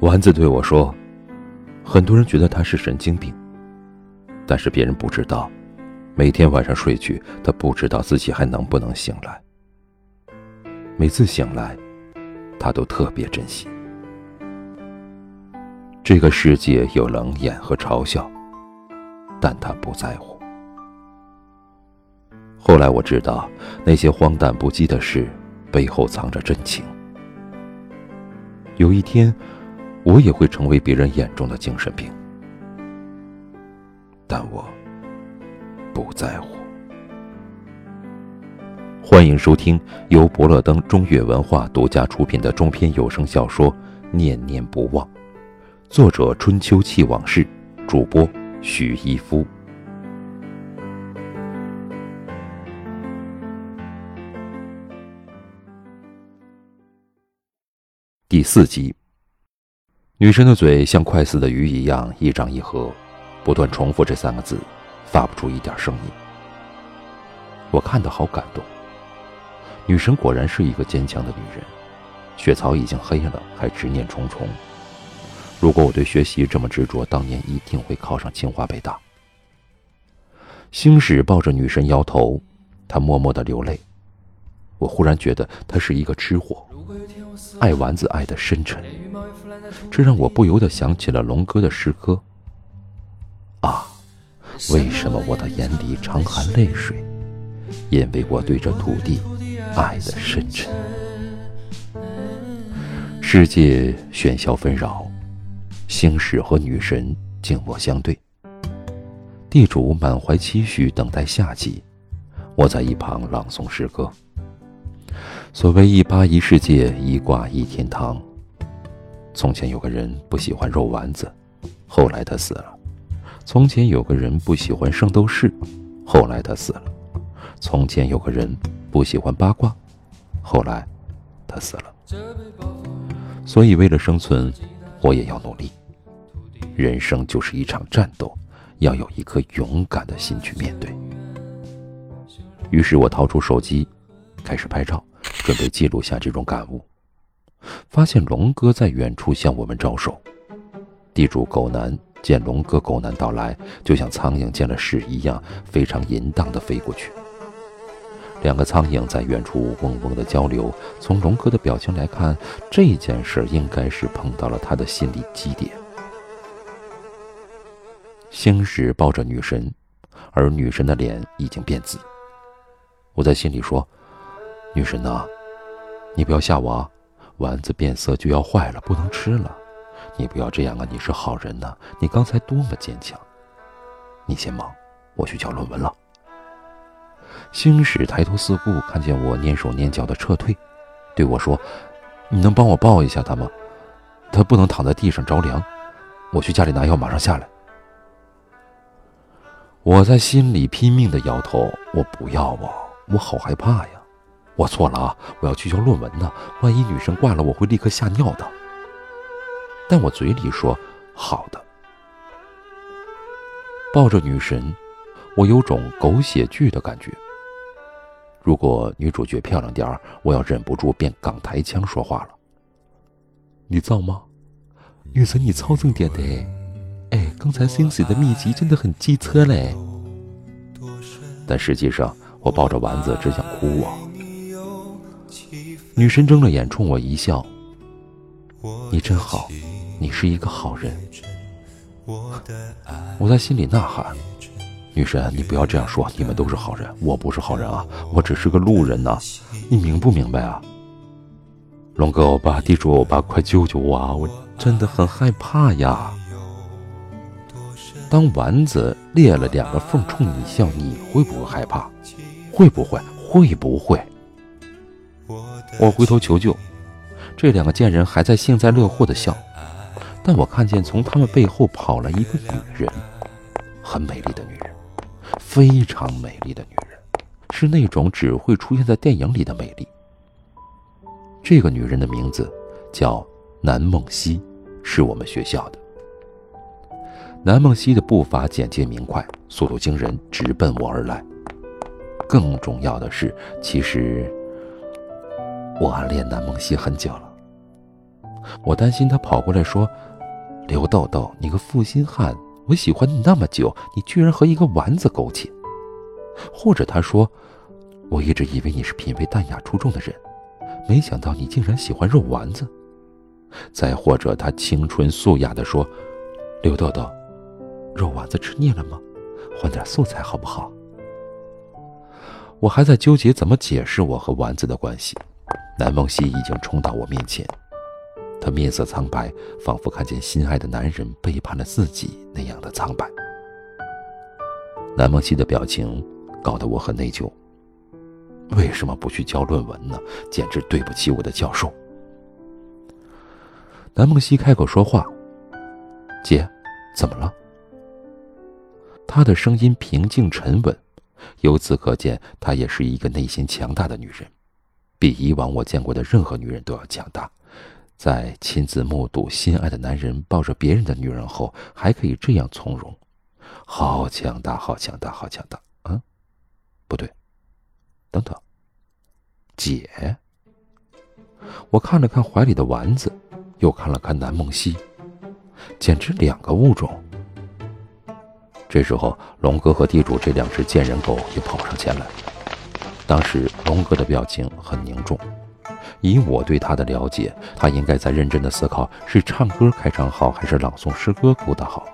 丸子对我说：“很多人觉得他是神经病，但是别人不知道，每天晚上睡去，他不知道自己还能不能醒来。每次醒来，他都特别珍惜。这个世界有冷眼和嘲笑，但他不在乎。后来我知道，那些荒诞不羁的事，背后藏着真情。有一天。”我也会成为别人眼中的精神病，但我不在乎。欢迎收听由伯乐登中越文化独家出品的中篇有声小说《念念不忘》，作者春秋气往事，主播许一夫。第四集。女神的嘴像快死的鱼一样一张一合，不断重复这三个字，发不出一点声音。我看得好感动。女神果然是一个坚强的女人，血槽已经黑了，还执念重重。如果我对学习这么执着，当年一定会考上清华北大。星矢抱着女神摇头，他默默的流泪。我忽然觉得他是一个吃货，爱丸子爱的深沉，这让我不由得想起了龙哥的诗歌。啊，为什么我的眼里常含泪水？因为我对这土地爱的深沉。世界喧嚣纷扰，星矢和女神静默相对。地主满怀期许等待夏季，我在一旁朗诵诗歌。所谓一八一世界，一卦一天堂。从前有个人不喜欢肉丸子，后来他死了。从前有个人不喜欢圣斗士，后来他死了。从前有个人不喜欢八卦，后来他死了。所以为了生存，我也要努力。人生就是一场战斗，要有一颗勇敢的心去面对。于是我掏出手机，开始拍照。准备记录下这种感悟，发现龙哥在远处向我们招手。地主狗男见龙哥狗男到来，就像苍蝇见了屎一样，非常淫荡地飞过去。两个苍蝇在远处嗡嗡地交流。从龙哥的表情来看，这件事应该是碰到了他的心理基点。星矢抱着女神，而女神的脸已经变紫。我在心里说。女神呐，你不要吓我啊！丸子变色就要坏了，不能吃了。你不要这样啊！你是好人呐，你刚才多么坚强。你先忙，我去交论文了。星矢抬头四顾，看见我蹑手蹑脚的撤退，对我说：“你能帮我抱一下他吗？他不能躺在地上着凉。我去家里拿药，马上下来。”我在心里拼命的摇头：“我不要啊，我好害怕呀。”我错了啊！我要去交论文呢，万一女神挂了，我会立刻吓尿的。但我嘴里说好的。抱着女神，我有种狗血剧的感觉。如果女主角漂亮点儿，我要忍不住变港台腔说话了。你造吗？女神你操正点的哎！刚才星矢的秘籍真的很机车嘞。但实际上，我抱着丸子只想哭啊。女神睁了眼冲我一笑：“你真好，你是一个好人。”我在心里呐喊：“女神，你不要这样说，你们都是好人，我不是好人啊，我只是个路人呐，你明不明白啊？”龙哥欧巴，地主欧巴，快救救我啊！我真的很害怕呀。当丸子裂了两个缝冲你笑，你会不会害怕？会不会？会不会？我回头求救，这两个贱人还在幸灾乐祸的笑，但我看见从他们背后跑来一个女人，很美丽的女人，非常美丽的女人，是那种只会出现在电影里的美丽。这个女人的名字叫南梦溪，是我们学校的。南梦溪的步伐简洁明快，速度惊人，直奔我而来。更重要的是，其实。我暗恋南梦溪很久了，我担心他跑过来说：“刘豆豆，你个负心汉，我喜欢你那么久，你居然和一个丸子苟且。”或者他说：“我一直以为你是品味淡雅出众的人，没想到你竟然喜欢肉丸子。”再或者他清纯素雅地说：“刘豆豆，肉丸子吃腻了吗？换点素菜好不好？”我还在纠结怎么解释我和丸子的关系，南梦溪已经冲到我面前，她面色苍白，仿佛看见心爱的男人背叛了自己那样的苍白。南梦溪的表情搞得我很内疚。为什么不去交论文呢？简直对不起我的教授。南梦溪开口说话：“姐，怎么了？”她的声音平静沉稳，由此可见，她也是一个内心强大的女人，比以往我见过的任何女人都要强大。在亲自目睹心爱的男人抱着别人的女人后，还可以这样从容，好强大，好强大，好强大！啊，不对，等等，姐。我看了看怀里的丸子。又看了看南梦溪，简直两个物种。这时候，龙哥和地主这两只贱人狗也跑上前来。当时，龙哥的表情很凝重，以我对他的了解，他应该在认真的思考是唱歌开场好，还是朗诵诗歌鼓得好。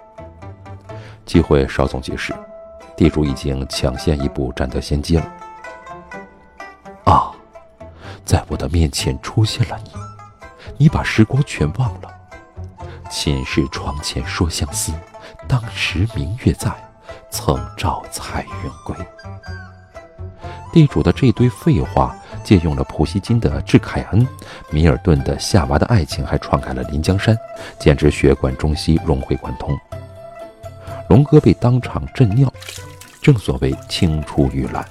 机会稍纵即逝，地主已经抢先一步占得先机了。啊，在我的面前出现了你。你把时光全忘了。寝室窗前说相思，当时明月在，曾照彩云归。地主的这堆废话，借用了普希金的《致凯恩》，米尔顿的《夏娃的爱情》，还篡改了《临江山》，简直血管中西融会贯通。龙哥被当场震尿，正所谓青出于蓝。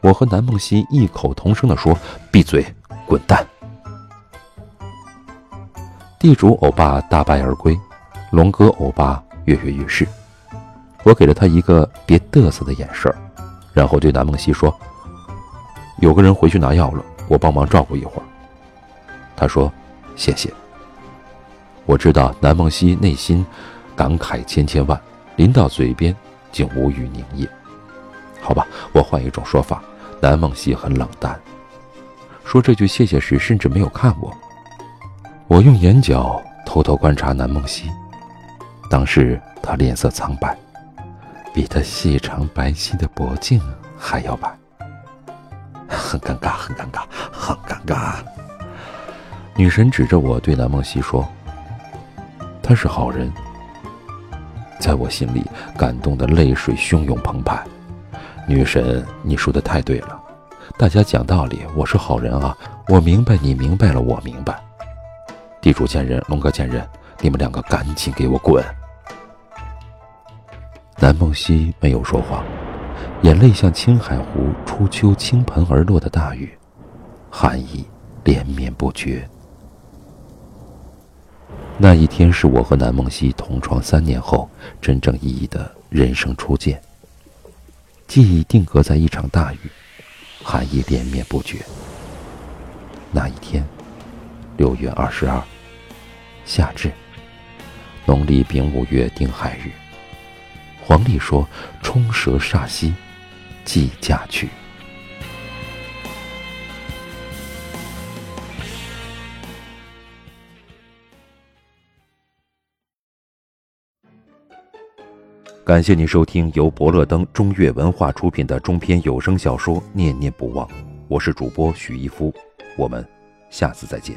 我和南梦溪异口同声地说：“闭嘴，滚蛋！”地主欧巴大败而归，龙哥欧巴跃跃欲试。我给了他一个别嘚瑟的眼神然后对南梦溪说：“有个人回去拿药了，我帮忙照顾一会儿。”他说：“谢谢。”我知道南梦溪内心感慨千千万，临到嘴边竟无语凝噎。好吧，我换一种说法，南梦溪很冷淡，说这句谢谢时甚至没有看我。我用眼角偷偷观察南梦溪，当时他脸色苍白，比他细长白皙的脖颈还要白，很尴尬，很尴尬，很尴尬。女神指着我对南梦溪说：“他是好人。”在我心里，感动的泪水汹涌澎湃。女神，你说的太对了，大家讲道理，我是好人啊，我明白，你明白了，我明白。地主贱人，龙哥贱人，你们两个赶紧给我滚！南梦溪没有说话，眼泪像青海湖初秋倾盆而落的大雨，寒意连绵不绝。那一天是我和南梦溪同床三年后真正意义的人生初见，记忆定格在一场大雨，寒意连绵不绝。那一天，六月二十二。夏至，农历丙午月丁亥日。黄历说：“冲蛇煞兮，即嫁娶。”感谢您收听由伯乐登中粤文化出品的中篇有声小说《念念不忘》，我是主播许一夫，我们下次再见。